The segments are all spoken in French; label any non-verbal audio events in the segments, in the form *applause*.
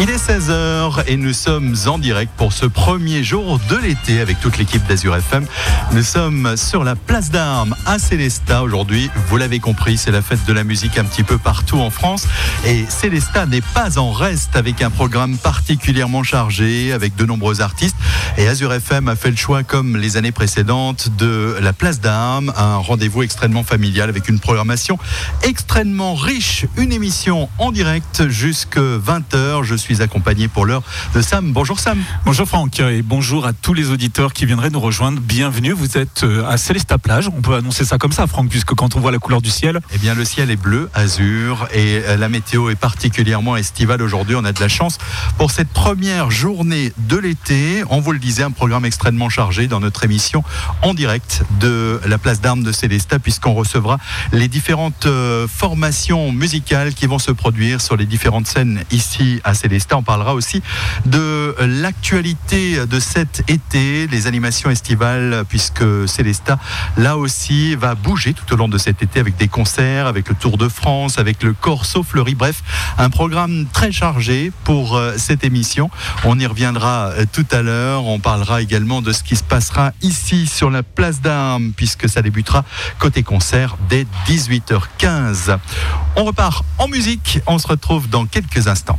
Il est 16h et nous sommes en direct pour ce premier jour de l'été avec toute l'équipe d'Azur FM. Nous sommes sur la place d'armes à Célesta aujourd'hui. Vous l'avez compris, c'est la fête de la musique un petit peu partout en France. Et Célesta n'est pas en reste avec un programme particulièrement chargé avec de nombreux artistes. Et Azur FM a fait le choix, comme les années précédentes, de la place d'armes, un rendez-vous extrêmement familial avec une programmation extrêmement riche. Une émission en direct jusque 20h. Je suis accompagné pour l'heure de Sam. Bonjour Sam. Bonjour Franck et bonjour à tous les auditeurs qui viendraient nous rejoindre. Bienvenue, vous êtes euh, à Célesta Plage. On peut annoncer ça comme ça Franck, puisque quand on voit la couleur du ciel... Eh bien le ciel est bleu, azur et euh, la météo est particulièrement estivale aujourd'hui. On a de la chance pour cette première journée de l'été. On vous le disait, un programme extrêmement chargé dans notre émission en direct de la place d'armes de Célesta puisqu'on recevra les différentes euh, formations musicales qui vont se produire sur les différentes scènes ici à Célesta. On parlera aussi de l'actualité de cet été, les animations estivales, puisque Célesta, là aussi, va bouger tout au long de cet été avec des concerts, avec le Tour de France, avec le Corso Fleury. Bref, un programme très chargé pour euh, cette émission. On y reviendra euh, tout à l'heure. On parlera également de ce qui se passera ici sur la place d'Armes, puisque ça débutera côté concert dès 18h15. On repart en musique. On se retrouve dans quelques instants.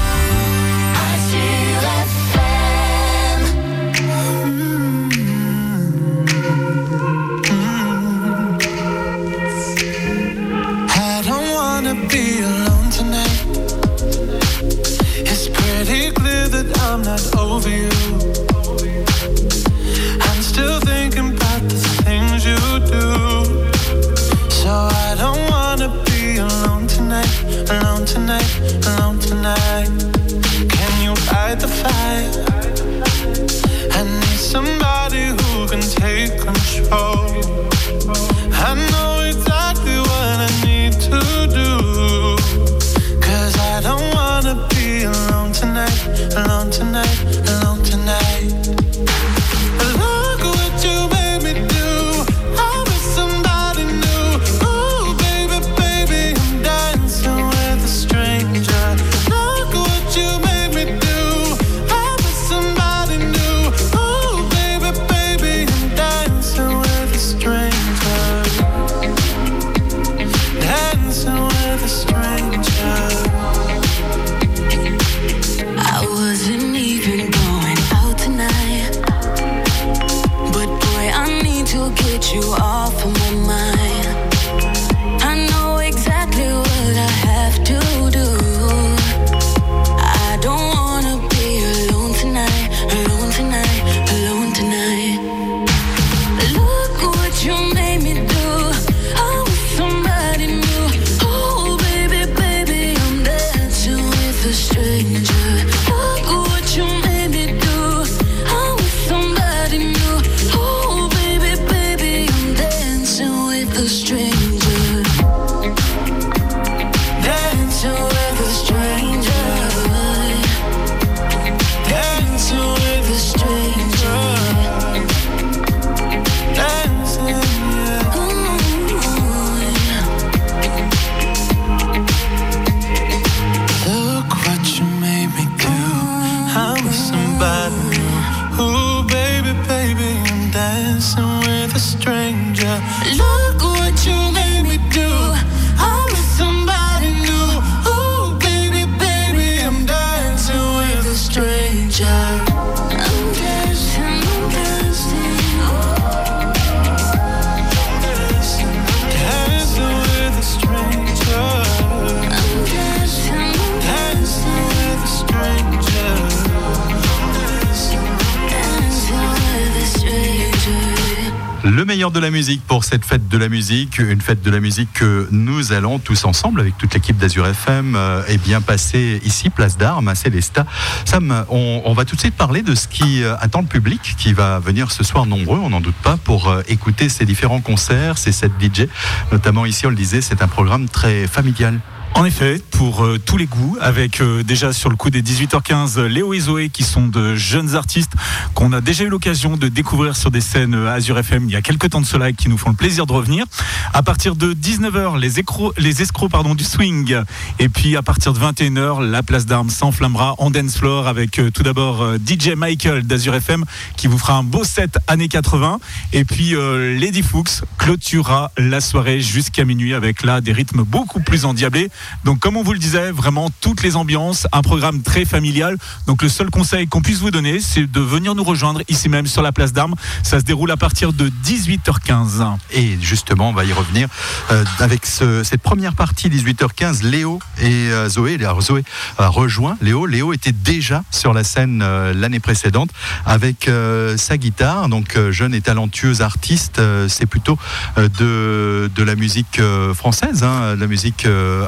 pour cette fête de la musique, une fête de la musique que nous allons tous ensemble avec toute l'équipe d'Azur FM euh, eh bien passer ici place d'Armes à Célesta. Sam, on, va tout de suite parler de ce qui euh, attend le public qui va venir ce soir nombreux, on n'en doute pas, pour euh, écouter ces différents concerts, ces sets DJ. Notamment ici, on le disait, c'est un programme très familial. En effet, pour euh, tous les goûts, avec euh, déjà sur le coup des 18h15, Léo et Zoé qui sont de jeunes artistes qu'on a déjà eu l'occasion de découvrir sur des scènes euh, Azure FM il y a quelques temps de cela et qui nous font le plaisir de revenir. À partir de 19h, les, escrocs pardon, du swing. Et puis à partir de 21h, la place d'armes s'enflammera en dance floor avec tout d'abord DJ Michael d'Azure FM qui vous fera un beau set années 80. Et puis Lady Fuchs clôturera la soirée jusqu'à minuit avec là des rythmes beaucoup plus endiablés. Donc comme on vous le disait, vraiment toutes les ambiances, un programme très familial. Donc le seul conseil qu'on puisse vous donner, c'est de venir nous rejoindre ici même sur la place d'Armes. Ça se déroule à partir de 18h15. Et justement, on va y revenir euh, avec ce- cette première partie 18h15. Léo et euh, Zoé, alors Zoé a rejoint Léo. Léo était déjà sur la scène euh, l'année précédente avec sa guitare. Donc jeune et talentueuse artiste, c'est plutôt de, de la musique française, hein, de la musique euh,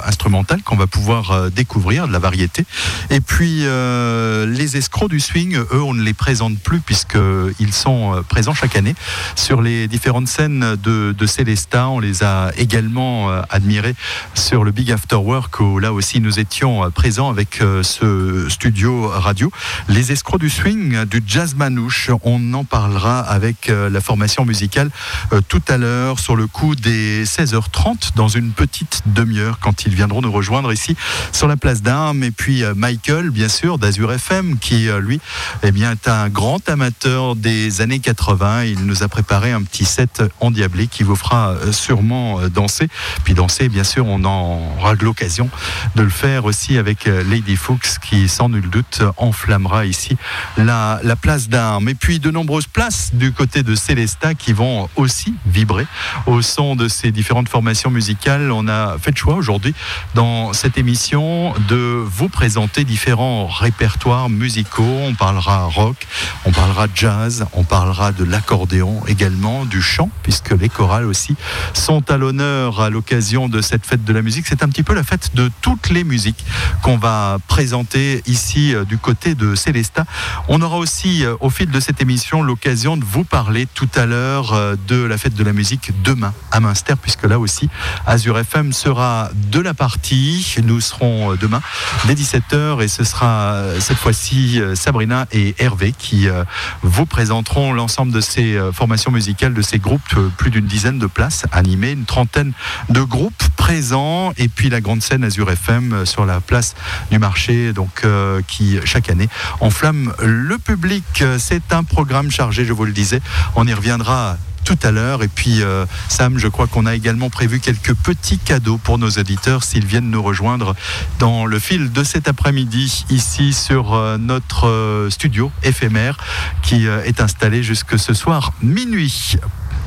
qu'on va pouvoir euh, découvrir, de la variété. Et puis euh, les escrocs du swing, eux, on ne les présente plus puisqu'ils sont euh, présents chaque année sur les différentes scènes de, de Célestat. On les a également admirés sur le Big After Work où là aussi nous étions présents avec ce studio radio. Les escrocs du swing, du jazz manouche, on en parlera avec la formation musicale tout à l'heure sur le coup des 16h30 dans une petite demi-heure quand ils viendront nous rejoindre ici sur la place d'Armes. Et puis euh, Michael, bien sûr, d'Azur FM, qui euh, lui eh bien, est un grand amateur des années 80. Il nous a préparé un petit set endiablé qui vous fera euh, sûrement danser. Puis danser, bien sûr, on en aura l'occasion de le faire aussi avec Lady Fuchs qui, sans nul doute, enflammera ici la, la place d'Armes. Et puis de nombreuses places du côté de Célestat qui vont aussi vibrer au son de ces différentes formations musicales. On a fait le choix aujourd'hui dans cette émission de vous présenter différents répertoires musicaux. On parlera rock, on parlera jazz, on parlera de l'accordéon également, du chant, puisque les chorales aussi sont à l'honneur à l'occasion de cette fête de la musique. C'est un petit peu la fête de toutes les musiques qu'on va présenter ici euh, du côté de Célestat. On aura aussi euh, au fil de cette émission l'occasion de vous parler tout à l'heure euh, de la fête de la musique demain à Münster, puisque là aussi Azure FM sera de la Nous serons euh, demain dès 17h et ce sera euh, cette fois-ci euh, Sabrina et Hervé qui vous présenteront l'ensemble de ces formations musicales, de ces groupes, plus d'une dizaine de places animées, une trentaine de groupes présents et puis la grande scène Azure FM sur la place du marché donc qui chaque année enflamme le public. C'est un programme chargé, je vous le disais. On y reviendra tout à l'heure. Et puis, euh, Sam, je crois qu'on a également prévu quelques petits cadeaux pour nos auditeurs s'ils viennent nous rejoindre dans le fil de cet après-midi, ici sur euh, notre euh, studio éphémère qui est installé jusque ce soir minuit.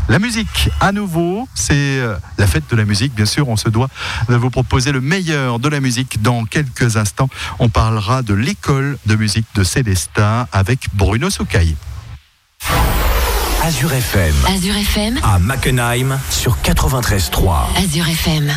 La musique, à nouveau, c'est la fête de la musique. Bien sûr, on se doit de vous proposer le meilleur de la musique. Dans quelques instants, on parlera de l'école de musique de Célestat avec Bruno Soucaille. Azure FM Azure FM, à Mackenheim sur 93.3. Azure FM.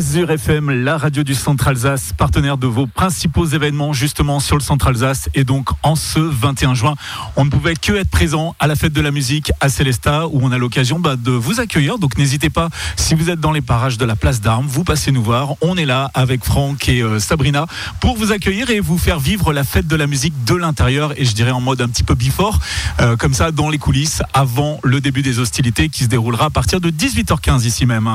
as Azure FM, la radio du Centre Alsace, partenaire de vos principaux événements justement sur le Centre Alsace. Et donc en ce 21 juin, on ne pouvait que être présent à la fête de la musique à Célestat où on a l'occasion bah, de vous accueillir. Donc n'hésitez pas, si vous êtes dans les parages de la place d'Armes, vous passez nous voir. On est là avec Franck et euh, Sabrina pour vous accueillir et vous faire vivre la fête de la musique de l'intérieur et je dirais en mode un petit peu before, euh, comme ça dans les coulisses avant le début des hostilités qui se déroulera à partir de 18h15 ici même.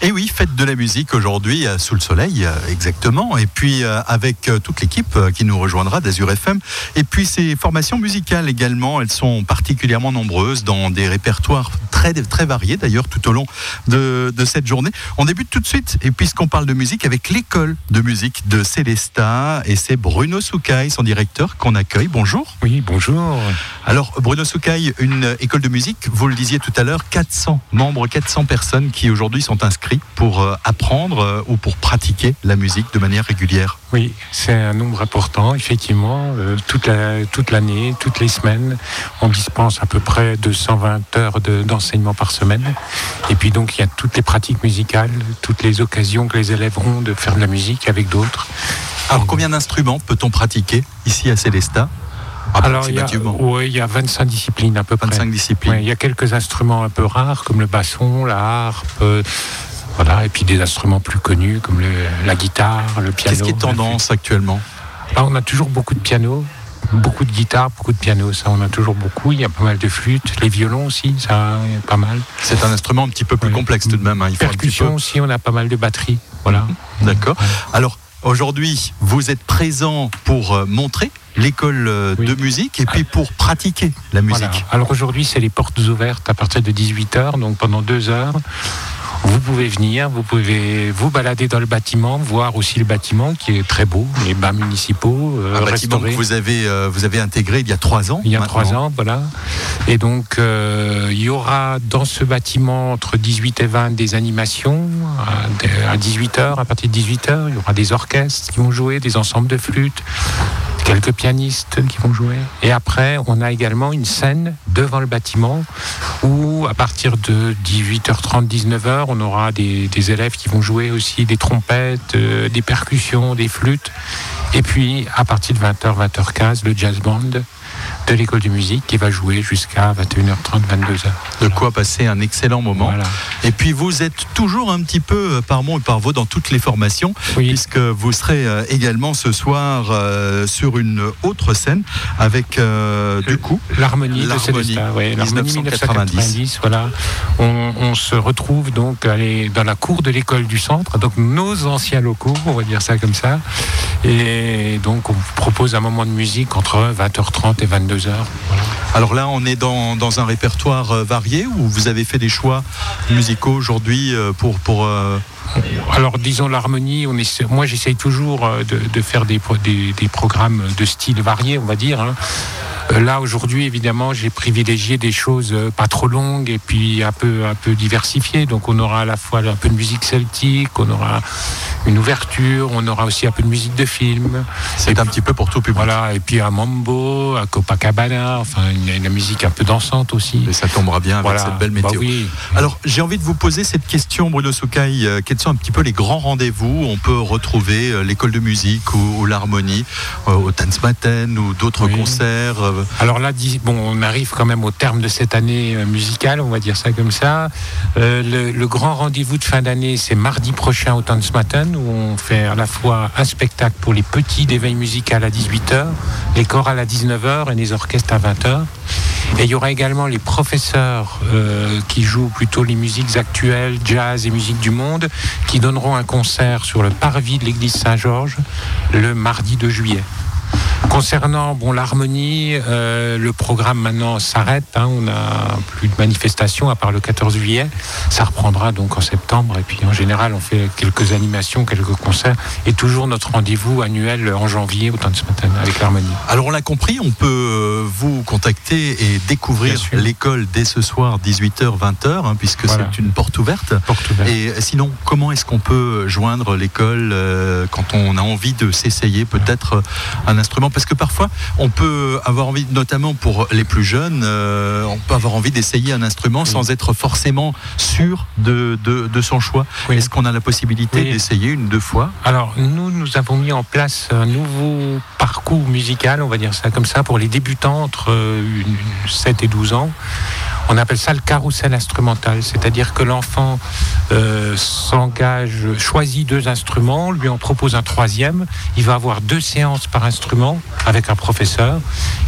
Et oui, fête de la musique aujourd'hui euh, sous le soleil, euh, exactement. Et puis euh, avec toute l'équipe qui nous rejoindra d'Azur FM. Et puis ces formations musicales également, elles sont particulièrement nombreuses dans des répertoires très, très variés d'ailleurs tout au long de, de cette journée. On débute tout de suite, et puisqu'on parle de musique, avec l'école de musique de Célestat. Et c'est Bruno Soucaille, son directeur, qu'on accueille. Bonjour. Oui, bonjour. Alors, Bruno Soucaille, une école de musique, vous le disiez tout à l'heure, 400 membres, 400 personnes qui aujourd'hui sont inscrits pour euh, apprendre euh, ou pour pratiquer la musique de manière régulière? Oui, c'est un nombre important, effectivement. Euh, toute la- toute l'année, toutes les semaines, on dispense à peu près 220 heures de- d'enseignement par semaine. Et puis donc, il y a toutes les pratiques musicales, toutes les occasions que les élèves ont de faire de la musique avec d'autres. Alors, combien d'instruments peut-on pratiquer ici à Célestat Alors, il y, a, il y a 25 disciplines à peu près. 25 disciplines. Il y a quelques instruments un peu rares, comme le basson, la harpe, voilà, et puis des instruments plus connus, comme le- la guitare, le piano. Qu'est-ce qui est tendance actuellement? Là, on a toujours beaucoup de piano, beaucoup de guitare, beaucoup de piano, ça on a toujours beaucoup. Il y a pas mal de flûtes, les violons aussi, ça pas mal. C'est un instrument un petit peu plus complexe tout de même. hein. Il faut un Percussion peu. aussi, on a pas mal de batteries. Voilà. D'accord. Alors, aujourd'hui, vous êtes présent pour euh, montrer l'école euh, Oui. de musique et puis pour pratiquer la musique. Voilà. Alors aujourd'hui, c'est les portes ouvertes à partir de 18h, donc pendant deux heures. Vous pouvez venir, vous pouvez vous balader dans le bâtiment, voir aussi le bâtiment qui est très beau, les bains municipaux, euh, Un bâtiment que vous avez, euh, vous avez intégré il y a trois ans. Il y a maintenant. trois ans, voilà. Et donc, euh, il y aura dans ce bâtiment entre 18 et 20 des animations à, à 18h, à partir de 18h. Il y aura des orchestres qui vont jouer, des ensembles de flûtes, quelques pianistes qui vont jouer. Et après, on a également une scène devant le bâtiment où, à partir de 18h30, 19h, on aura des, élèves qui vont jouer aussi des trompettes, euh, des percussions, des flûtes. Et puis, à partir de 20h, 20h15, le jazz band de l'école de musique qui va jouer jusqu'à 21h30, 22h. De quoi passer un excellent moment. Voilà. Et puis vous êtes toujours un petit peu euh, par mon et par vous dans toutes les formations, Oui. puisque vous serez euh, également ce soir euh, sur une autre scène avec euh, du coup L'harmonie de Célestat, ouais, l'harmonie 1990. 1990. Voilà. On, on se retrouve donc allez, dans la cour de l'école du centre, donc nos anciens locaux, on va dire ça comme ça. Et donc on vous propose un moment de musique entre 20h30 et 22h. Alors là, on est dans, dans un répertoire euh, varié où vous avez fait des choix musicaux aujourd'hui euh, pour pour euh, Alors disons l'harmonie, moi j'essaye toujours de, faire des, des programmes de style varié, on va dire. hein. Euh, Là aujourd'hui évidemment j'ai privilégié des choses euh, pas trop longues et puis un peu un peu diversifiées. Donc on aura à la fois un peu de musique celtique, on aura une ouverture, on aura aussi un peu de musique de film. c'est un petit peu pour tout public. Voilà et puis un mambo, un Copacabana, enfin une, une musique un peu dansante aussi. Et ça tombera bien avec Voilà. cette belle Bah météo. oui. Alors, j'ai envie de vous poser cette question, Bruno Soucaille. Euh, Quels sont un petit peu les grands rendez-vous où On peut retrouver l'école de musique ou, ou l'harmonie au Tanzmatten ou d'autres Oui. concerts. Alors là, on arrive quand même au terme de cette année euh, musicale, on va dire ça comme ça. Euh, le, le grand rendez-vous de fin d'année, c'est mardi prochain au Tanzmatten, où on fait à la fois un spectacle pour les petits d'éveil musical à 18h, les chorales à 19h et les orchestres à 20h. Et il y aura également les professeurs euh, qui jouent plutôt les musiques actuelles, jazz et musique du monde, qui donneront un concert sur le parvis de l'église Saint-Georges le mardi 2 juillet. Concernant bon, l'harmonie, euh, le programme maintenant s'arrête. hein, on n'a plus de manifestations à part le 14 juillet. Ça reprendra donc en septembre. Et puis en général, on fait quelques animations, quelques concerts. Et toujours notre rendez-vous annuel en janvier au temps de ce matin avec l'harmonie. Alors, on l'a compris, on peut euh, vous contacter et découvrir l'école dès ce soir, 18h, 20h, hein, puisque Voilà. c'est une porte ouverte. Porte ouverte. Et sinon, comment est-ce qu'on peut joindre l'école euh, quand on a envie de s'essayer peut-être euh, un instrument Parce que parfois, on peut avoir envie, notamment pour les plus jeunes, euh, on peut avoir envie d'essayer un instrument sans être forcément sûr de, de, de son choix. Oui. Est-ce qu'on a la possibilité Oui. d'essayer une, deux fois? Alors, nous, nous avons mis en place un nouveau parcours musical, on va dire ça comme ça, pour les débutants entre euh, une- une 7 et 12 ans. On appelle ça le carrousel instrumental, c'est-à-dire que l'enfant euh, s'engage, choisit deux instruments, lui en propose un troisième. Il va avoir deux séances par instrument avec un professeur.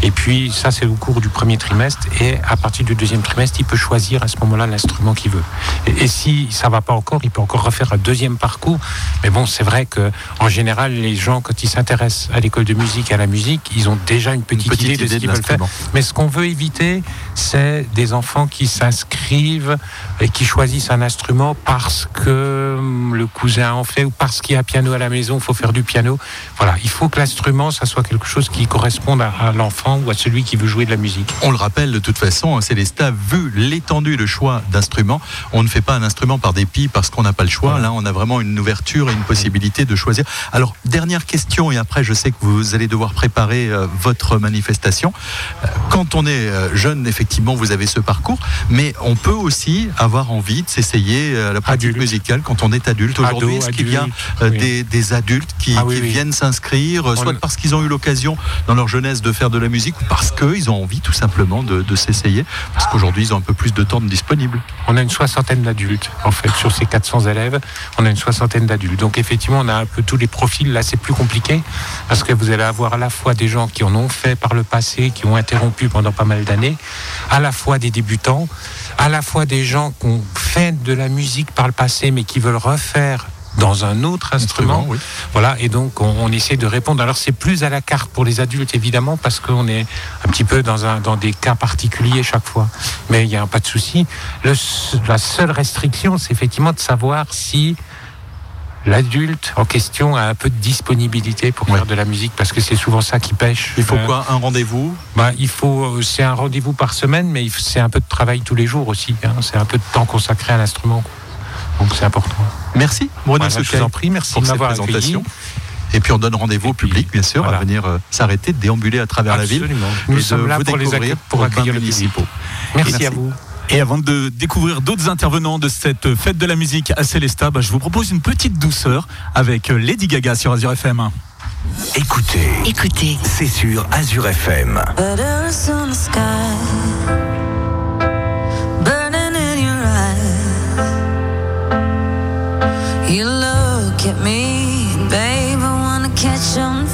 Et puis, ça, c'est au cours du premier trimestre. Et à partir du deuxième trimestre, il peut choisir à ce moment-là l'instrument qu'il veut. Et, et si ça va pas encore, il peut encore refaire un deuxième parcours. Mais bon, c'est vrai que en général, les gens, quand ils s'intéressent à l'école de musique, à la musique, ils ont déjà une petite, petite idée de idée ce qu'ils veulent faire. Mais ce qu'on veut éviter, c'est des enfants qui s'inscrivent et qui choisissent un instrument parce que hum, le cousin en fait ou parce qu'il y a piano à la maison, il faut faire du piano. Voilà, il faut que l'instrument, ça soit quelque chose qui corresponde à, à l'enfant ou à celui qui veut jouer de la musique. On le rappelle de toute façon, hein, Célestat, vu l'étendue de choix d'instruments, on ne fait pas un instrument par dépit parce qu'on n'a pas le choix. Là, on a vraiment une ouverture et une possibilité de choisir. Alors, dernière question, et après, je sais que vous allez devoir préparer euh, votre manifestation. Euh, Quand on est euh, jeune, effectivement, vous avez ce parcours, mais on peut aussi avoir envie de s'essayer euh, à la pratique Adulte. musicale quand on est adulte. Aujourd'hui, est-ce qu'il y a euh, oui. des, des adultes qui, Ah oui, qui oui. viennent s'inscrire, euh, soit parce qu'ils ont eu l'occasion dans leur jeunesse de faire de la musique ou parce qu'ils ont envie tout simplement de, de s'essayer, parce qu'aujourd'hui ils ont un peu plus de temps de disponible. On a une soixantaine d'adultes, en fait, sur ces 400 élèves, on a une soixantaine d'adultes. Donc effectivement, on a un peu tous les profils. Là, c'est plus compliqué, parce que vous allez avoir à la fois des gens qui en ont fait par le passé, qui ont interrompu pendant pas mal d'années, à la fois des débutants, à la fois des gens qui ont fait de la musique par le passé, mais qui veulent refaire dans un autre instrument. oui. Voilà, et donc on, on essaie de répondre. Alors c'est plus à la carte pour les adultes évidemment parce qu'on est un petit peu dans, un, dans des cas particuliers chaque fois. Mais il n'y a pas de souci. Le la seule restriction, c'est effectivement de savoir si l'adulte en question a un peu de disponibilité pour Ouais. faire de la musique parce que c'est souvent ça qui pêche. Il faut Euh, quoi Un rendez-vous? bah, il faut, euh, c'est un rendez-vous par semaine, mais c'est un peu de travail tous les jours aussi. hein. C'est un peu de temps consacré à l'instrument. Donc c'est important. Merci Bruno Voilà, je vous en prie, merci pour de cette présentation. accueilli. Et puis on donne rendez-vous au public, bien sûr, à venir euh, s'arrêter, déambuler à travers la ville. Et Nous de sommes là vous pour, les accueillir, pour accueillir bains le public. municipaux. Merci, Merci. à vous. Et avant de découvrir d'autres intervenants de cette fête de la musique à Célestat, bah, je vous propose une petite douceur avec Lady Gaga sur Azure FM. Écoutez, Écoutez, c'est sur Azure FM. Butters on the sky, burning in your eyes. You look at me, babe, I wanna catch on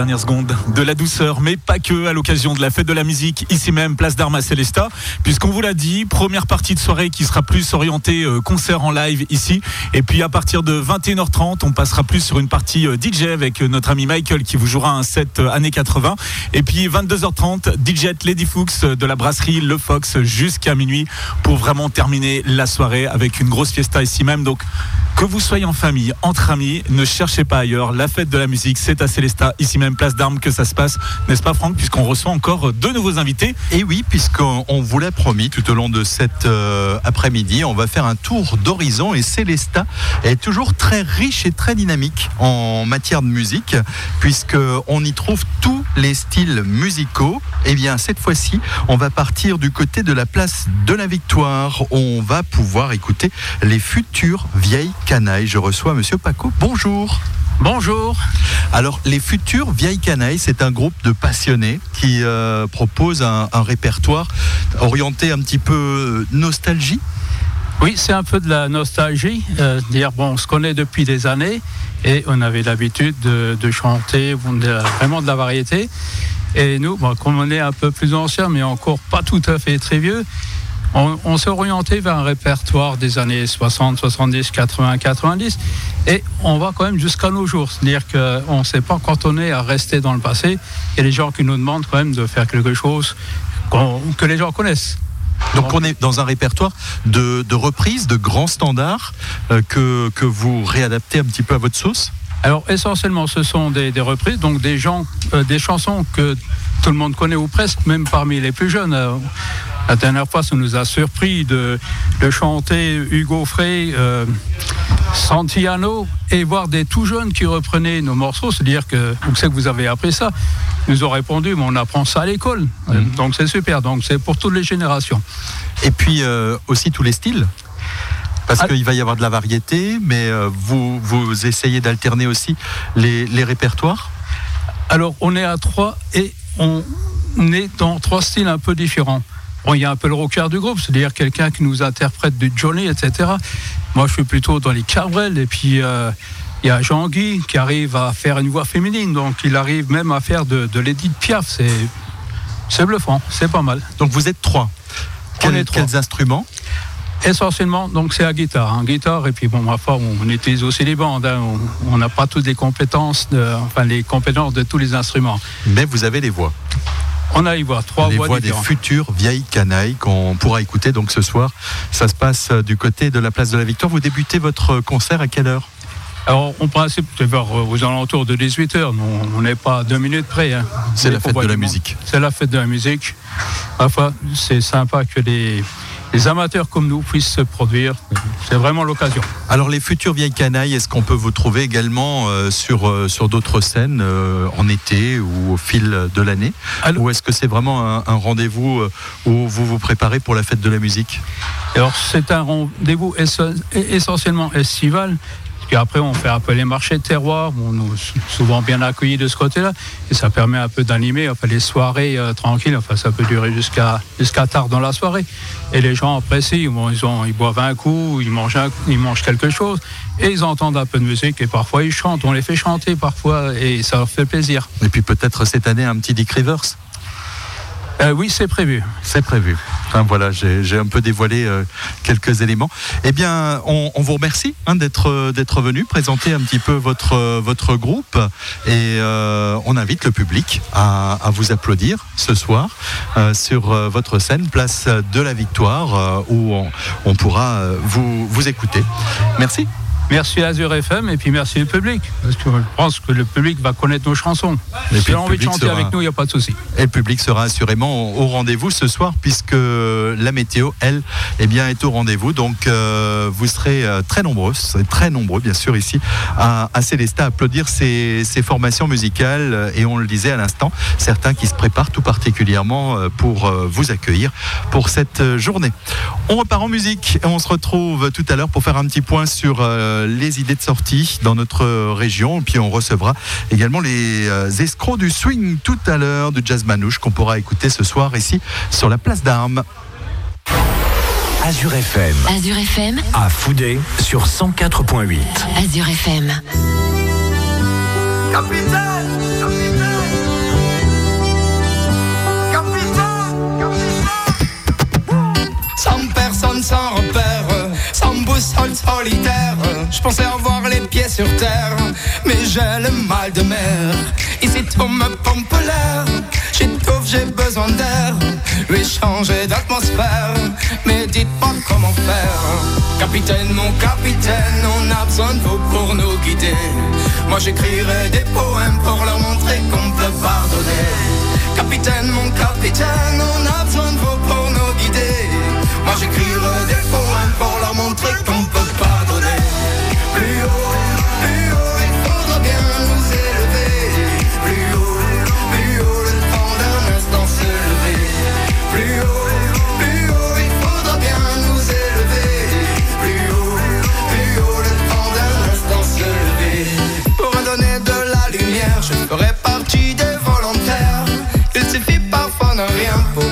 dernières secondes. De la douceur, mais pas que à l'occasion de la fête de la musique, ici même, place d'Arma Célesta, puisqu'on vous l'a dit, première partie de soirée qui sera plus orientée euh, concert en live ici, et puis à partir de 21h30, on passera plus sur une partie euh, DJ avec euh, notre ami Michael qui vous jouera un set années 80, et puis 22h30, DJ Lady Fuchs de la brasserie Le Fox jusqu'à minuit pour vraiment terminer la soirée avec une grosse fiesta ici même, donc que vous soyez en famille, entre amis, ne cherchez pas ailleurs. La fête de la musique, c'est à Célesta, ici même place d'Armes que ça se passe, n'est-ce pas Franck Puisqu'on reçoit encore deux nouveaux invités. Et oui, puisqu'on on vous l'a promis tout au long de cet euh, après-midi, on va faire un tour d'horizon et Célesta est toujours très riche et très dynamique en matière de musique, puisqu'on y trouve tous les styles musicaux. Et bien, cette fois-ci, on va partir du côté de la place de la Victoire. On va pouvoir écouter les futures vieilles canailles. Je reçois Monsieur Paco. Bonjour. Bonjour. Alors, les futures vieilles canailles, c'est un groupe de passionnés qui euh, propose un, un répertoire orienté un petit peu euh, nostalgie. Oui, c'est un peu de la nostalgie. Euh, dire bon, on se connaît depuis des années et on avait l'habitude de, de chanter vraiment de la variété. Et nous, bon, comme on est un peu plus ancien, mais encore pas tout à fait très vieux, on, on s'est orienté vers un répertoire des années 60, 70, 80, 90. Et on va quand même jusqu'à nos jours. C'est-à-dire qu'on ne s'est pas cantonné à rester dans le passé. Il y a des gens qui nous demandent quand même de faire quelque chose que les gens connaissent. Donc, on est dans un répertoire de, de reprises, de grands standards euh, que, que vous réadaptez un petit peu à votre sauce? Alors essentiellement, ce sont des, des reprises, donc des gens, euh, des chansons que tout le monde connaît ou presque, même parmi les plus jeunes. Euh, la dernière fois, ça nous a surpris de, de chanter Hugo Frey, euh, Santiano, et voir des tout jeunes qui reprenaient nos morceaux. C'est-à-dire que où c'est que vous avez appris ça Ils nous ont répondu, mais on apprend ça à l'école. Euh, Donc c'est super. Donc c'est pour toutes les générations. Et puis euh, aussi tous les styles. Parce Ah. qu'il va y avoir de la variété, mais vous, vous essayez d'alterner aussi les, les répertoires. Alors, on est à trois et on est dans trois styles un peu différents. Bon, il y a un peu le rocker du groupe, c'est-à-dire quelqu'un qui nous interprète du Johnny, etc. Moi, je suis plutôt dans les Cabrel. Et puis, euh, il y a Jean-Guy qui arrive à faire une voix féminine. Donc, il arrive même à faire de, de l'Edith Piaf. C'est, c'est bluffant, c'est pas mal. Donc vous êtes trois. Quels, est trois. quels instruments? Essentiellement, donc c'est la guitare, hein, guitare et puis bon, ma foi, on utilise aussi les bandes. hein. On- On n'a pas toutes les compétences, de, enfin les compétences de tous les instruments. Mais vous avez les voix. On a y voir trois les voix, voix des futures vieilles canailles qu'on pourra écouter donc ce soir. Ça se passe euh, du côté de la place de la Victoire. Vous débutez votre concert à quelle heure? Alors, en principe, c'est vers euh, aux alentours de 18h. On n'est pas à deux minutes près. hein. C'est la fête de la musique. C'est la fête de la musique. Parfois, c'est sympa que les, les amateurs comme nous puissent se produire. C'est vraiment l'occasion. Alors les futures vieilles canailles, est-ce qu'on peut vous trouver également euh, sur, euh, sur d'autres scènes euh, en été ou au fil de l'année? Ou est-ce que c'est vraiment un, un rendez-vous où vous vous préparez pour la fête de la musique? Alors, c'est un rendez-vous essentiellement estival. Puis après, on fait un peu les marchés de terroir. On nous souvent bien accueillis de ce côté-là. Et ça permet un peu d'animer enfin, les soirées euh, tranquilles. Enfin, ça peut durer jusqu'à tard dans la soirée. Et les gens apprécient. Ils, boivent un coup, ils mangent, un- ils mangent quelque chose. Et ils entendent un peu de musique. Et parfois, ils chantent. On les fait chanter parfois. Et ça leur fait plaisir. Et puis peut-être cette année un petit Dick Rivers? Euh, oui, c'est prévu. C'est prévu. Enfin, voilà, j'ai un peu dévoilé euh, quelques éléments. Eh bien, on, vous remercie hein, d'être venu présenter un petit peu votre groupe et euh, on invite le public à, vous applaudir ce soir sur votre scène, place de la Victoire, où on, pourra vous écouter. Merci. Merci Azure FM et puis merci le public. Parce que je pense que le public va connaître nos chansons. Et puis a le envie de chanter sera- avec nous, il n'y a pas de souci. Et le public sera assurément au rendez-vous ce soir puisque la météo, elle, eh bien, est au rendez-vous. Donc, euh, vous serez euh, très nombreux, très nombreux, bien sûr, ici à, à Célestat, à applaudir ces, ces formations musicales. Et on le disait à l'instant, certains qui se préparent tout particulièrement euh, pour vous accueillir pour cette journée. On repart en musique et on se retrouve tout à l'heure pour faire un petit point sur euh, les idées de sortie dans notre région. Puis on recevra également les euh, escrocs du swing tout à l'heure, du jazz manouche qu'on pourra écouter ce soir ici sur la place d'Armes. Azure FM, Azure FM, à Foudé sur 104.8. Azure FM. capitaine, capitaine, capitaine. J'ai le mal de mer. Ici tout me pompe l'air, j'étouffe, j'ai besoin d'air. Lui changer d'atmosphère, mais dites pas comment faire. Capitaine, mon capitaine, on a besoin de vous pour nous guider. Moi j'écrirai des poèmes pour leur montrer qu'on peut pardonner. Capitaine, mon capitaine, on a besoin de vous pour nous guider. Moi j'écrirai des poèmes pour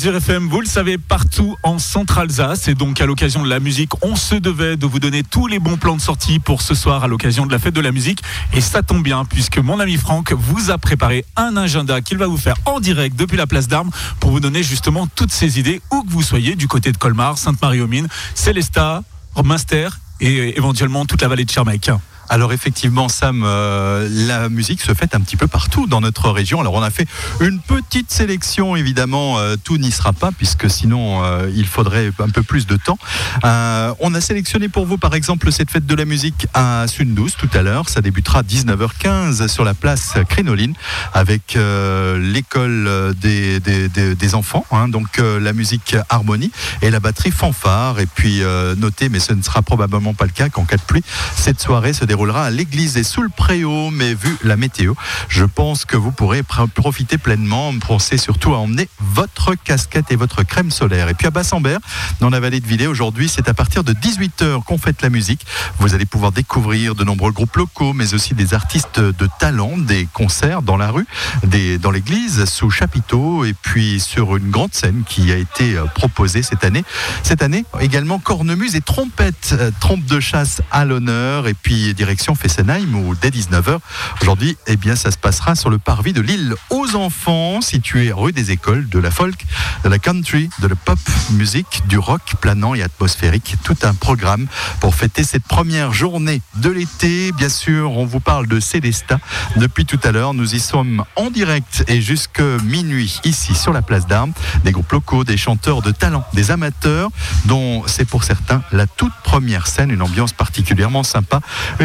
Azure vous le savez, partout en Centre-Alsace. Et donc, à l'occasion de la musique, on se devait de vous donner tous les bons plans de sortie pour ce soir à l'occasion de la fête de la musique. Et ça tombe bien, puisque mon ami Franck vous a préparé un agenda qu'il va vous faire en direct depuis la place d'Armes pour vous donner justement toutes ces idées, où que vous soyez, du côté de Colmar, Sainte-Marie-aux-Mines, Célestat, Münster et éventuellement toute la vallée de Charmec. Alors effectivement, Sam, euh, la musique se fait un petit peu partout dans notre région. Alors on a fait une petite sélection, évidemment, euh, tout n'y sera pas, puisque sinon euh, il faudrait un peu plus de temps. On a sélectionné pour vous, par exemple, cette fête de la musique à Sundous tout à l'heure. Ça débutera à 19h15 sur la place Crénoline avec l'école des, enfants, hein, donc la musique harmonie et la batterie fanfare. Et puis notez, mais ce ne sera probablement pas le cas qu'en cas de pluie, cette soirée se à l'église et sous le préau, mais vu la météo, je pense que vous pourrez pr- profiter pleinement. Pensez surtout à emmener votre casquette et votre crème solaire. Et puis à Bassambert, dans la vallée de Villers, aujourd'hui, c'est à partir de 18h qu'on fête la musique. Vous allez pouvoir découvrir de nombreux groupes locaux, mais aussi des artistes de talent, des concerts dans la rue, des, dans l'église, sous chapiteau, et puis sur une grande scène qui a été euh, proposée cette année. Cette année, également cornemuse et trompette, euh, trompe de chasse à l'honneur, et puis direction Fessenheim, où dès 19h, aujourd'hui, eh bien, ça se passera sur le parvis de l'île aux enfants, situé rue des écoles, de la folk, de la country, de la pop musique, du rock planant et atmosphérique. Tout un programme pour fêter cette première journée de l'été. Bien sûr, on vous parle de Célesta. Depuis tout à l'heure, nous y sommes en direct et jusque minuit ici sur la place d'Armes. Des groupes locaux, des chanteurs de talent, des amateurs, dont c'est pour certains la toute première scène, une ambiance particulièrement sympa.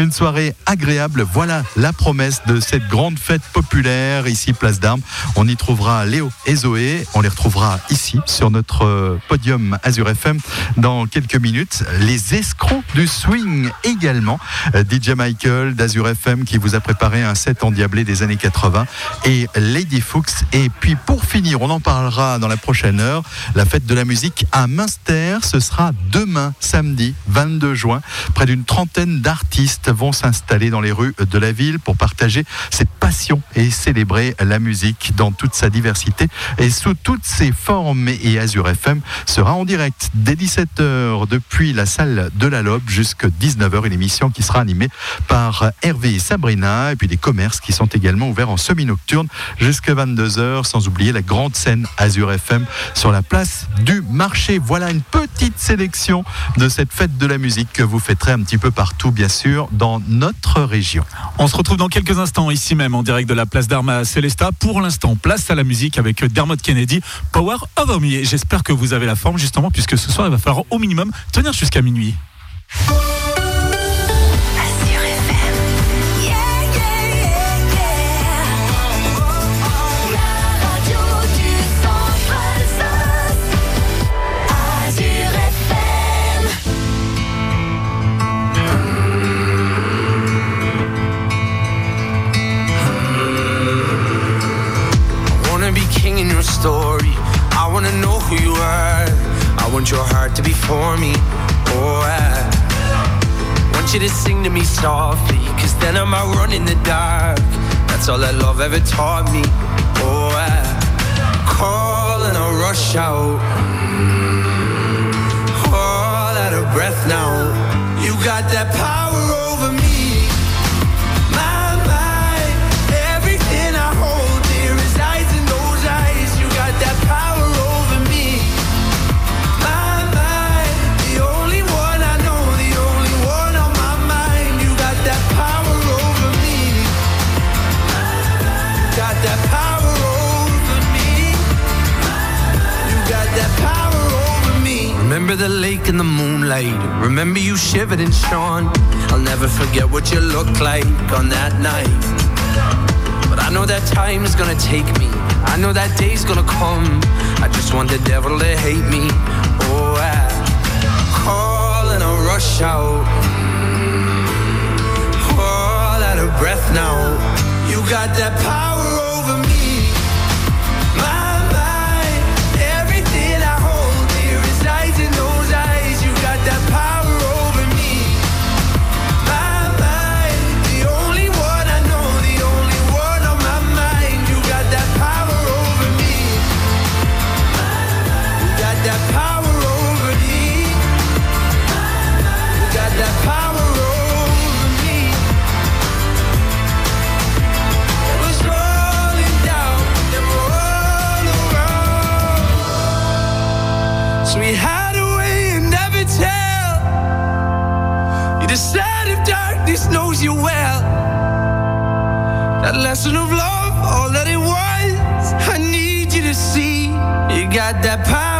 Une soirée agréable, voilà la promesse de cette grande fête populaire ici Place d'Armes. On y trouvera Léo et Zoé, on les retrouvera ici sur notre euh, podium Azure FM dans quelques minutes. Les escrocs du swing également, Euh, DJ Michael d'Azure FM qui vous a préparé un set endiablé des années 80 et Lady Fuchs. Et puis pour finir, on en parlera dans la prochaine heure, la fête de la musique à Münster, ce sera demain, samedi 22 juin. Près d'une trentaine d'artistes vont s'installer dans les rues de la ville pour partager cette passion et célébrer la musique dans toute sa diversité et sous toutes ses formes. Et Azure FM sera en direct dès 17h depuis la salle de la Lobe jusqu'à 19h, une émission qui sera animée par Hervé et Sabrina et puis des commerces qui sont également ouverts en semi-nocturne jusqu'à 22h, sans oublier la grande scène Azure FM sur la place du marché. Voilà une petite sélection de cette fête de la musique que vous fêterez un petit peu partout, bien sûr, dans notre région. On se retrouve dans quelques instants ici même en direct de la place d'Armes à Célestat. Pour l'instant, place à la musique avec Dermot Kennedy, Power Me. Et J'espère que vous avez la forme justement puisque ce soir il va falloir au minimum tenir jusqu'à minuit. Want your heart to be for me. Oh, I want you to sing to me softly. Cause then I'm out running the dark. That's all that love ever taught me. Oh, I call and I rush out. Mm, all out of breath now. You got that power Remember the lake in the moonlight. Remember you shivered and shone. I'll never forget what you looked like on that night. But I know that time's gonna take me. I know that day's gonna come. I just want the devil to hate me. Oh, I call and I rush out. All out of breath now. You got that power over me. We hide away and never tell. You decide if darkness knows you well. That lesson of love, all that it was. I need you to see. You got that power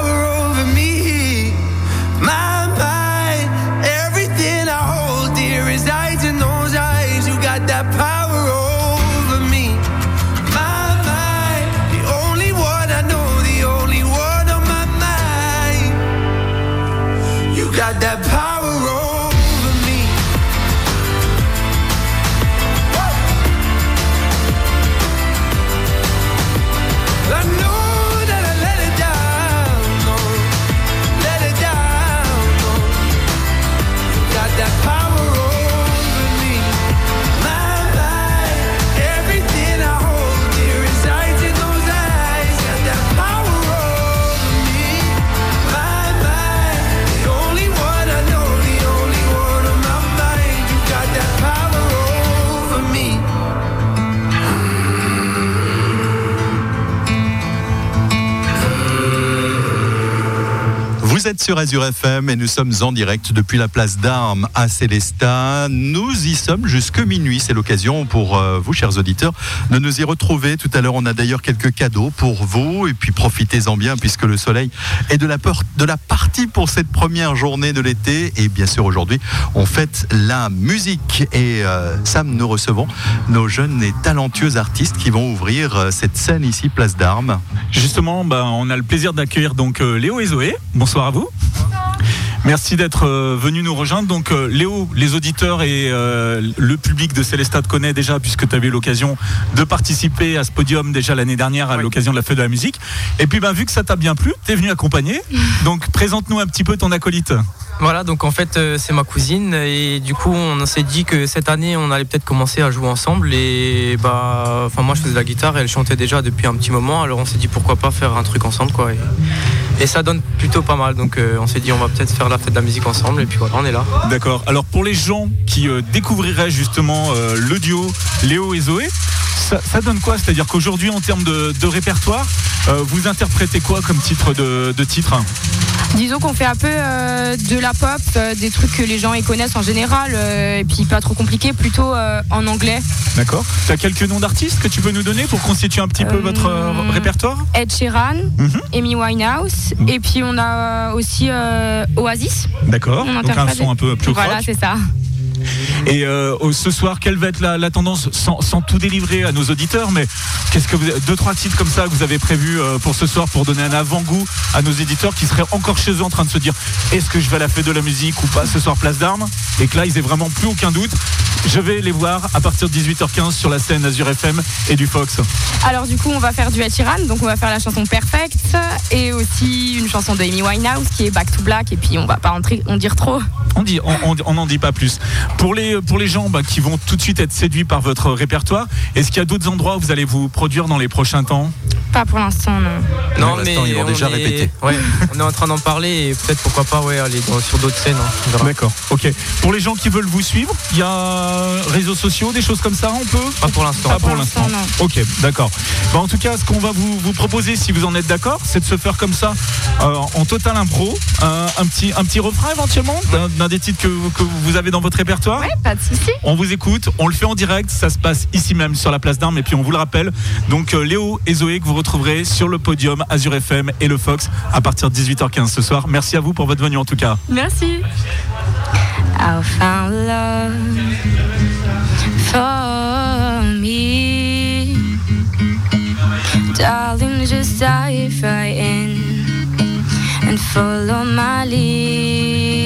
Vous êtes sur Azure FM et nous sommes en direct depuis la place d'Armes à Célestat. Nous y sommes jusque minuit. C'est l'occasion pour euh, vous, chers auditeurs, de nous y retrouver. Tout à l'heure, on a d'ailleurs quelques cadeaux pour vous. Et puis profitez-en bien puisque le soleil est de la, peur, de la partie pour cette première journée de l'été. Et bien sûr, aujourd'hui, on fête la musique. Et euh, Sam, nous recevons nos jeunes et talentueux artistes qui vont ouvrir euh, cette scène ici, place d'Armes. Justement, bah, on a le plaisir d'accueillir donc Léo et Zoé. Bonsoir à vous vous. Merci d'être euh, venu nous rejoindre. Donc euh, Léo, les auditeurs et euh, le public de Célestat te connaît déjà puisque tu avais eu l'occasion de participer à ce podium déjà l'année dernière à l'occasion de la fête de la musique. Et puis ben, vu que ça t'a bien plu, tu es venu accompagner. *laughs* Donc présente-nous un petit peu ton acolyte. Voilà, donc en fait c'est ma cousine et du coup on s'est dit que cette année on allait peut-être commencer à jouer ensemble et bah enfin moi je faisais la guitare et elle chantait déjà depuis un petit moment alors on s'est dit pourquoi pas faire un truc ensemble quoi et, et ça donne plutôt pas mal donc on s'est dit on va peut-être faire la fête de la musique ensemble et puis voilà on est là. D'accord. Alors pour les gens qui euh, découvriraient justement euh, le duo Léo et Zoé, ça, ça donne quoi? C'est-à-dire qu'aujourd'hui en termes de, de répertoire, euh, vous interprétez quoi comme titre de, de titre? Disons qu'on fait un peu euh, de la pop, euh, des trucs que les gens y connaissent en général, euh, et puis pas trop compliqué, plutôt euh, en anglais. D'accord. Tu as quelques noms d'artistes que tu peux nous donner pour constituer un petit peu Euh, votre euh, répertoire? Ed Sheeran, Mhm. Amy Winehouse, et puis on a aussi euh, Oasis. D'accord. On Donc un son un peu plus Voilà, c'est ça. Et euh, au- ce soir, quelle va être la, la tendance sans, sans tout délivrer à nos auditeurs, mais qu'est-ce que vous, deux trois titres comme ça que vous avez prévu euh, pour ce soir pour donner un avant-goût à nos éditeurs qui seraient encore chez eux en train de se dire est-ce que je vais à la fête de la musique ou pas ce soir place d'armes? Et que là ils aient vraiment plus aucun doute. Je vais les voir à partir de 18h15 sur la scène Azure FM et du Fox. Alors du coup, on va faire du Sheeran, donc on va faire la chanson Perfect, et aussi une chanson de Amy Winehouse qui est Back to Black, et puis on va pas entrer, on dire trop. On dit, on n'en dit pas plus. Pour les, pour les gens bah, qui vont tout de suite être séduits par votre répertoire, est-ce qu'il y a d'autres endroits où vous allez vous produire dans les prochains temps? Pas pour l'instant, non. Non l'instant, ils vont on déjà est- répéter. Ouais, on est en train d'en parler et peut-être pourquoi pas ouais aller dans- sur d'autres scènes. hein. D'accord. Ok. Pour les gens qui veulent vous suivre, il y a réseaux sociaux, des choses comme ça, on peut? Pas pour l'instant. Pas pour Pour l'instant. Ok, d'accord. Bah, en tout cas, ce qu'on va vous, vous proposer, si vous en êtes d'accord, c'est de se faire comme ça, euh, en total impro, euh, un, petit, un petit refrain éventuellement d'un d'un des titres que, que vous avez dans votre répertoire. Ouais, pas de souci. On vous écoute, on le fait en direct, ça se passe ici même sur la place d'Armes et puis on vous le rappelle. Donc euh, Léo et Zoé que vous retrouverez sur le podium Azure FM et le Fox à partir de 18h15 ce soir. Merci à vous pour votre venue en tout cas. Merci. I found love for me. Darling, just dive right in and follow my lead.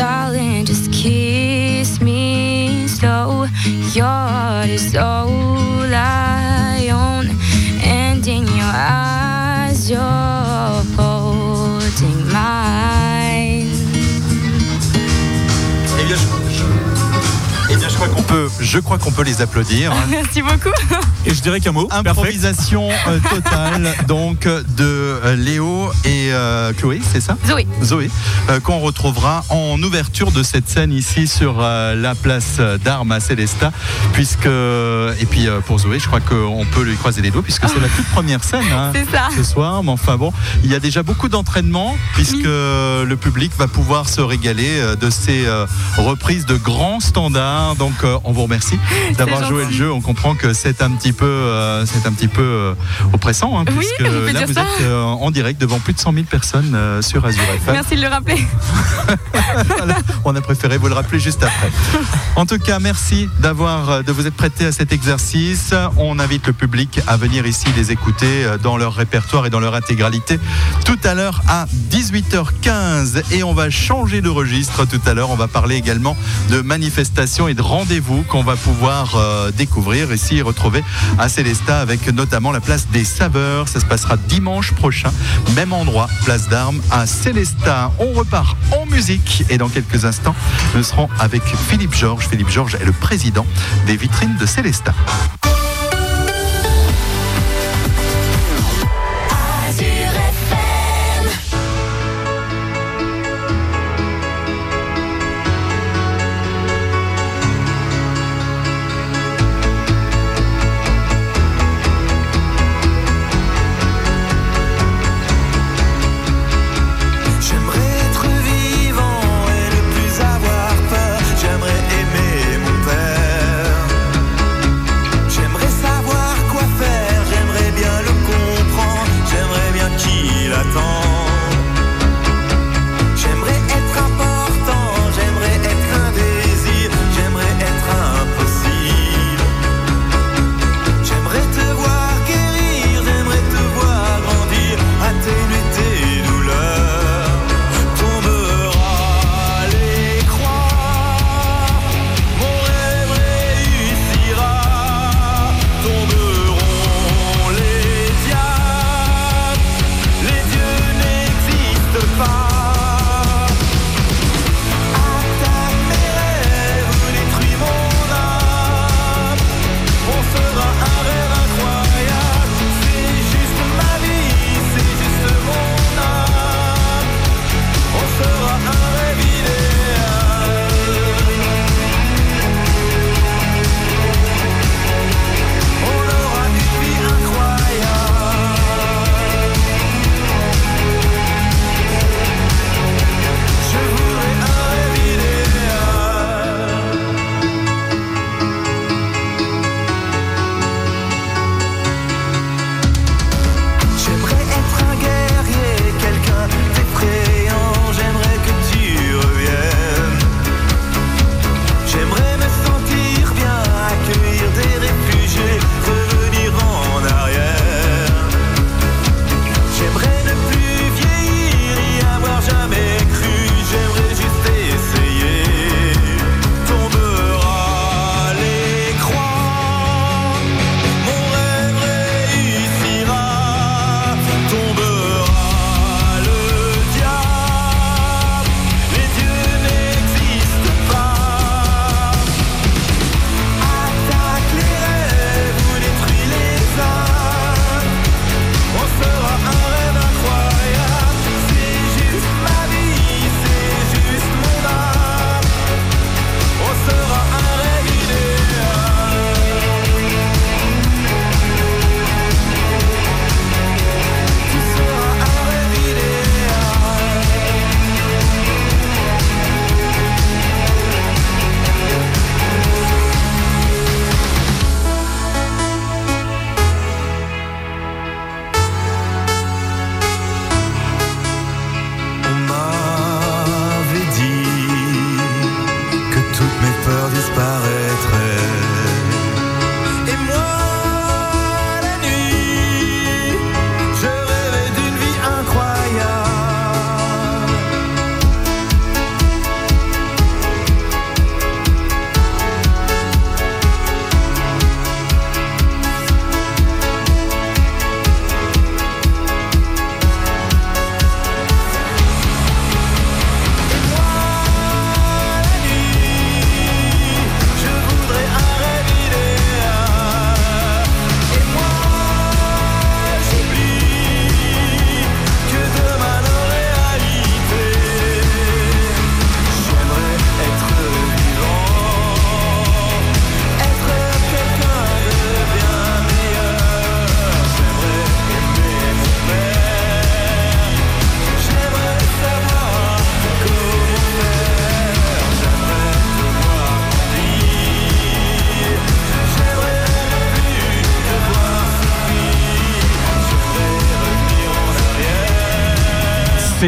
Darling, just kiss me slow. Your heart is all crois qu'on peut, je crois qu'on peut les applaudir. *laughs* Merci beaucoup. Et je dirais qu'un mot. Improvisation euh, *laughs* totale donc de euh, Léo et euh, Chloé, c'est ça? Zoé. Zoé, euh, qu'on retrouvera en ouverture de cette scène ici sur euh, la place d'Armes à Célestat, puisque et puis euh, pour Zoé, je crois qu'on peut lui croiser les doigts puisque c'est la toute première scène hein, C'est ça. ce soir. Mais enfin bon, il y a déjà beaucoup d'entraînement puisque le public va pouvoir se régaler euh, de ces euh, reprises de grands standards. Donc euh, on vous remercie d'avoir joué le jeu. On comprend que c'est un petit peu, euh, c'est un petit peu euh, oppressant, hein, Oui, puisque peut là vous ça. êtes en direct devant plus de 100 000 personnes sur Azure FM. Merci de le rappeler. *laughs* Voilà, On a préféré vous le rappeler juste après. En tout cas, merci d'avoir de vous être prêté à cet exercice. On invite le public à venir ici les écouter dans leur répertoire et dans leur intégralité tout à l'heure à 18h15 et on va changer de registre tout à l'heure. On va parler également de manifestations et de rendez-vous qu'on va pouvoir euh, découvrir ici et retrouver à Célestat avec notamment la place des saveurs. Ça se passera dimanche prochain, même endroit, place d'armes à Célestat. On repart en musique et dans quelques instants, nous serons avec Philippe Georges. Philippe Georges est le président des vitrines de Célestat.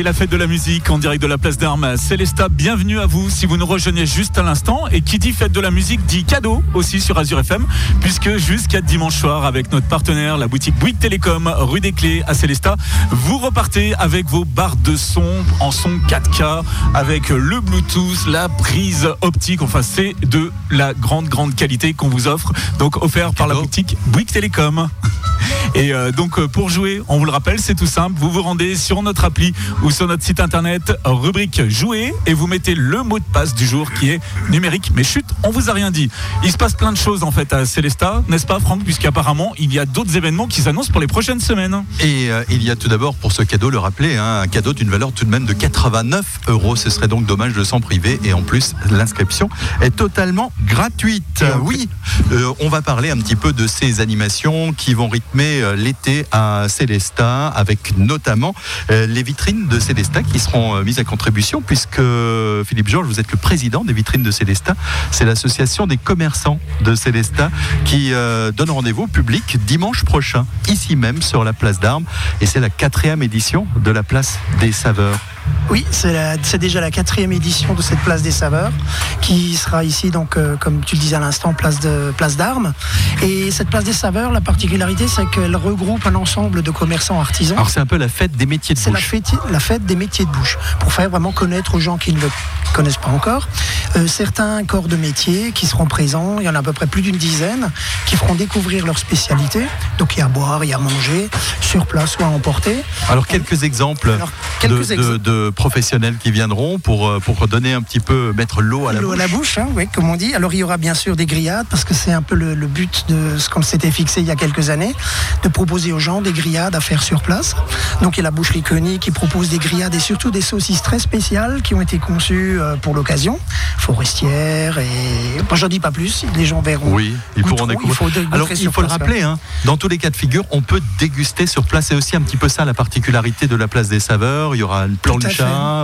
C'est la fête de la musique en direct de la place d'Armes. Célesta, bienvenue à vous si vous nous rejoignez juste à l'instant. Et qui dit fête de la musique dit cadeau aussi sur Azure FM, puisque jusqu'à dimanche soir, avec notre partenaire, la boutique Bouygues Télécom, rue des Clés à Célesta, vous repartez avec vos barres de son en son 4K, avec le Bluetooth, la prise optique. Enfin, c'est de la grande, grande qualité qu'on vous offre. Donc, offert par la boutique Bouygues Télécom. Et euh, donc euh, pour jouer, on vous le rappelle, c'est tout simple. Vous vous rendez sur notre appli ou sur notre site internet, rubrique jouer, et vous mettez le mot de passe du jour qui est numérique. Mais chut, on vous a rien dit. Il se passe plein de choses en fait à Célesta, n'est-ce pas Franck? Puisqu'apparemment, il y a d'autres événements qui s'annoncent pour les prochaines semaines. Et euh, il y a tout d'abord pour ce cadeau, le rappeler, hein, un cadeau d'une valeur tout de même de 89 euros. Ce serait donc dommage de s'en priver. Et en plus, l'inscription est totalement gratuite. Oui, euh, on va parler un petit peu de ces animations qui vont rythmer euh, l'été à Célesta, avec notamment euh, les vitrines de Célesta qui seront euh, mises à contribution, puisque Philippe Georges, vous êtes le président des vitrines de Célesta. C'est l'association des commerçants de Célesta qui donne rendez-vous public dimanche prochain, ici même sur la place d'Armes. Et c'est la quatrième édition de la place des saveurs. Oui, c'est c'est déjà la quatrième édition de cette place des saveurs qui sera ici, donc, euh, comme tu le disais à l'instant, place de place d'armes. Et cette place des saveurs, la particularité, c'est qu'elle regroupe un ensemble de commerçants artisans. Alors c'est un peu la fête des métiers de C'est la bouche. fête, la fête des métiers de bouche, pour faire vraiment connaître aux gens qui ne le connaissent pas encore euh, certains corps de métier qui seront présents. Il y en a à peu près plus d'une dizaine qui feront découvrir leur spécialité. Donc il y a à boire, il y a à manger, sur place ou à emporter. Alors quelques exemples, Alors, quelques de. De professionnels qui viendront pour, euh, pour donner un petit peu, mettre l'eau à la L'eau bouche. à la bouche, hein, oui, comme on dit. Alors il y aura bien sûr des grillades parce que c'est un peu le, le but de ce qu'on s'était fixé il y a quelques années, de proposer aux gens des grillades à faire sur place. Donc il y a la boucherie Koenig qui propose des grillades et surtout des saucisses très spéciales qui ont été conçues euh, pour l'occasion, forestières et moi j'en dis pas plus, les gens verront. Oui, ils pourront découvrir. il faut de- Alors il faut le rappeler, hein, dans tous les cas de figure, on peut déguster sur place. C'est aussi un petit peu ça la particularité de la place des saveurs. Il y aura une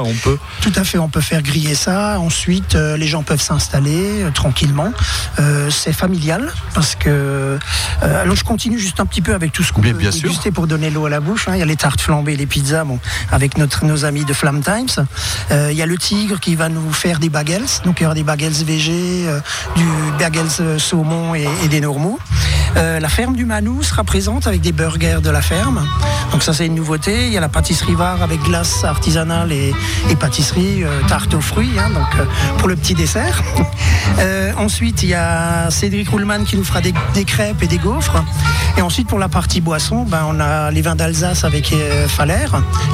on peut. Tout à fait, on peut faire griller ça. Ensuite, euh, les gens peuvent s'installer euh, tranquillement. Euh, c'est familial parce que. alors, je continue juste un petit peu avec tout ce qu'on peut bien sûr. déguster pour donner l'eau à la bouche. hein. Il y a les tartes flambées, les pizzas, bon, avec notre, nos amis de Flam Times. Il y a le Tigre qui va nous faire des bagels. Donc, il y aura des bagels végés, euh, du bagels saumon et, et des normaux. Euh, la ferme du Manou sera présente avec des burgers de la ferme. Donc ça c'est une nouveauté. Il y a la pâtisserie Var avec glace artisanale et, et pâtisserie euh, tarte aux fruits, hein, donc euh, pour le petit dessert. *laughs* Euh, ensuite il y a Cédric Ruhlmann qui nous fera des, des crêpes et des gaufres. Et ensuite pour la partie boisson, ben, on a les vins d'Alsace avec euh, Faller,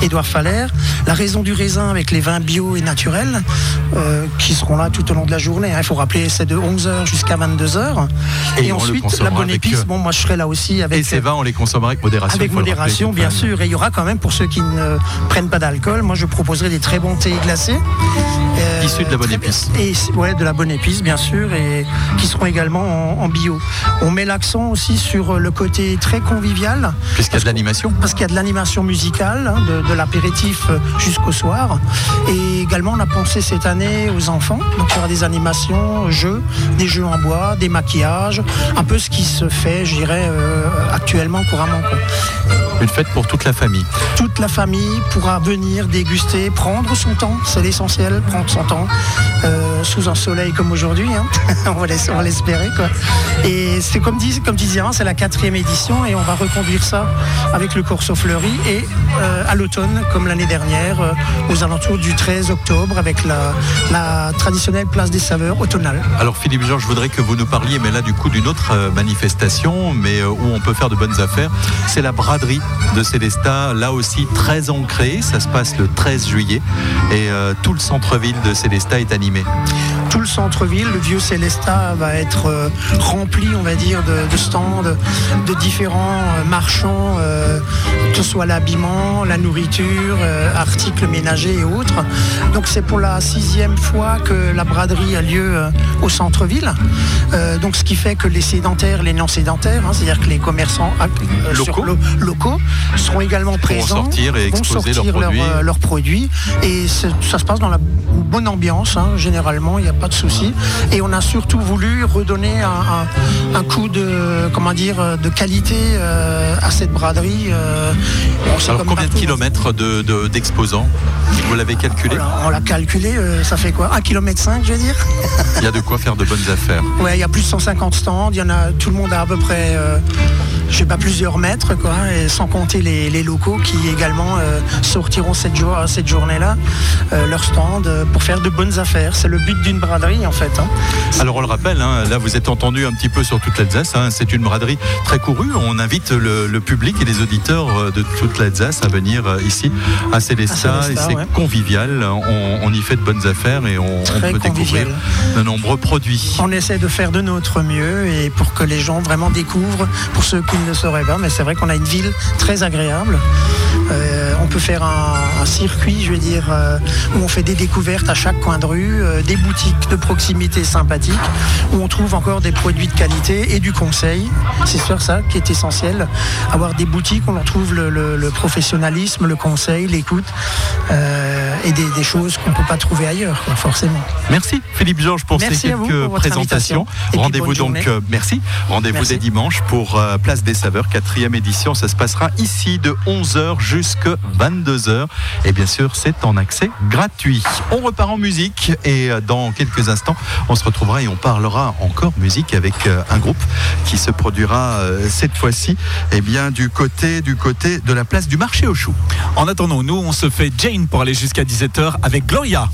Édouard Faller, la raison du raisin avec les vins bio et naturels euh, qui seront là tout au long de la journée. hein. Il faut rappeler c'est de 11h jusqu'à 22h. Et ensuite la bonne épice, euh, bon moi je serai là aussi avec Et ces vins, on les consommera avec modération. avec modération, bien sûr. Et il y aura quand même, pour ceux qui ne prennent pas d'alcool, moi je proposerai des très bons thés glacés. Euh, Issus de la bonne épice. Et, ouais, de la bonne épice, bien sûr, et qui seront également en, en bio. On met l'accent aussi sur le côté très convivial. Puisqu'il y a de l'animation. Parce qu'il y a de l'animation musicale, hein, de, de l'apéritif euh, jusqu'au soir. Et également, on a pensé cette année aux enfants. Donc, il y aura des animations, jeux, des jeux en bois, des maquillages, un peu ce qui se fait, je dirais, euh, actuellement couramment. quoi. Une fête pour toute la famille. Toute la famille pourra venir déguster, prendre son temps, c'est l'essentiel, prendre son temps, euh, sous un soleil comme aujourd'hui, hein. *laughs* on va l'espérer. quoi. Et c'est comme, comme tu disais, hein, c'est la quatrième édition et on va reconduire ça avec le Corso Fleuri et euh, à l'automne, comme l'année dernière, euh, aux alentours du 13 octobre, avec la, la traditionnelle place des saveurs automnale. Alors Philippe Jean, je voudrais que vous nous parliez, mais là du coup d'une autre manifestation, mais où on peut faire de bonnes affaires. C'est la braderie de Célestat, là aussi très ancrée. Ça se passe le 13 juillet et euh, tout le centre-ville de Célestat est animé. Tout le centre-ville, le vieux Célestat va être euh, rempli, on va dire, de, de stands, de différents euh, marchands, euh, que ce soit l'habillement, la nourriture, euh, articles ménagers et autres. Donc c'est pour la sixième fois que la braderie a lieu au centre-ville. Donc ce qui fait que les sédentaires, les non excédentaires, hein, c'est-à-dire que les commerçants sur Locaux. lo- locaux seront également présents, sortir et vont exposer leurs sortir produits. leurs produits, et ça se passe dans la bonne ambiance, hein, généralement, il n'y a pas de souci. Et on a surtout voulu redonner un, un- un coup de, comment dire, de qualité euh, à cette braderie. euh, bon, Alors combien de partout. kilomètres de- de- d'exposants Vous l'avez calculé on l'a calculé, euh, ça fait quoi? 1 km 5 je veux dire? Il y a de quoi faire de bonnes affaires. *laughs* Ouais, il y a plus de 150 stands, il y en a, tout le monde a à peu près, je sais pas, plusieurs mètres, quoi, et sans compter les, les locaux qui également euh, sortiront cette, jour, cette journée-là, euh, leur stand, euh, pour faire de bonnes affaires. C'est le but d'une braderie, en fait. hein. Alors on le rappelle, hein, là vous êtes entendu un petit peu sur toute l'Alsace, hein, c'est une braderie très courue. On invite le, le public et les auditeurs euh, de toute l'Alsace à venir euh, ici à Célestat. C'est ouais. convivial, on, on y fait de bonnes affaires et on, peut convivial. découvrir de nombreux produits. On essaie de faire de notre mieux et pour que les gens vraiment découvrent, pour ceux qui ne le sauraient pas, mais c'est vrai qu'on a une ville très agréable. Euh, on peut faire un, un circuit, je veux dire, euh, où on fait des découvertes à chaque coin de rue, euh, des boutiques de proximité sympathiques, où on trouve encore des produits de qualité et du conseil. C'est sûr ça qui est essentiel. Avoir des boutiques où on trouve le, le- le professionnalisme, le conseil, l'écoute euh, et des, des choses qu'on ne peut pas trouver ailleurs, quoi, forcément. Merci Philippe Georges pour Merci ces quelques pour présentations. Rendez-vous donc, euh, merci. Rendez-vous dès dimanche pour euh, Place des Saveurs, quatrième édition. Ça se passera ici de 11h jusqu'à 22h. Et bien sûr, c'est en accès gratuit. On repart en musique et euh, dans quelques instants, on se retrouvera et on parlera encore musique avec euh, un groupe qui se produira euh, cette fois-ci eh bien, du, côté, du côté de la place du marché aux choux. En attendant, nous, on se fait Jane pour aller jusqu'à 17h avec Gloria.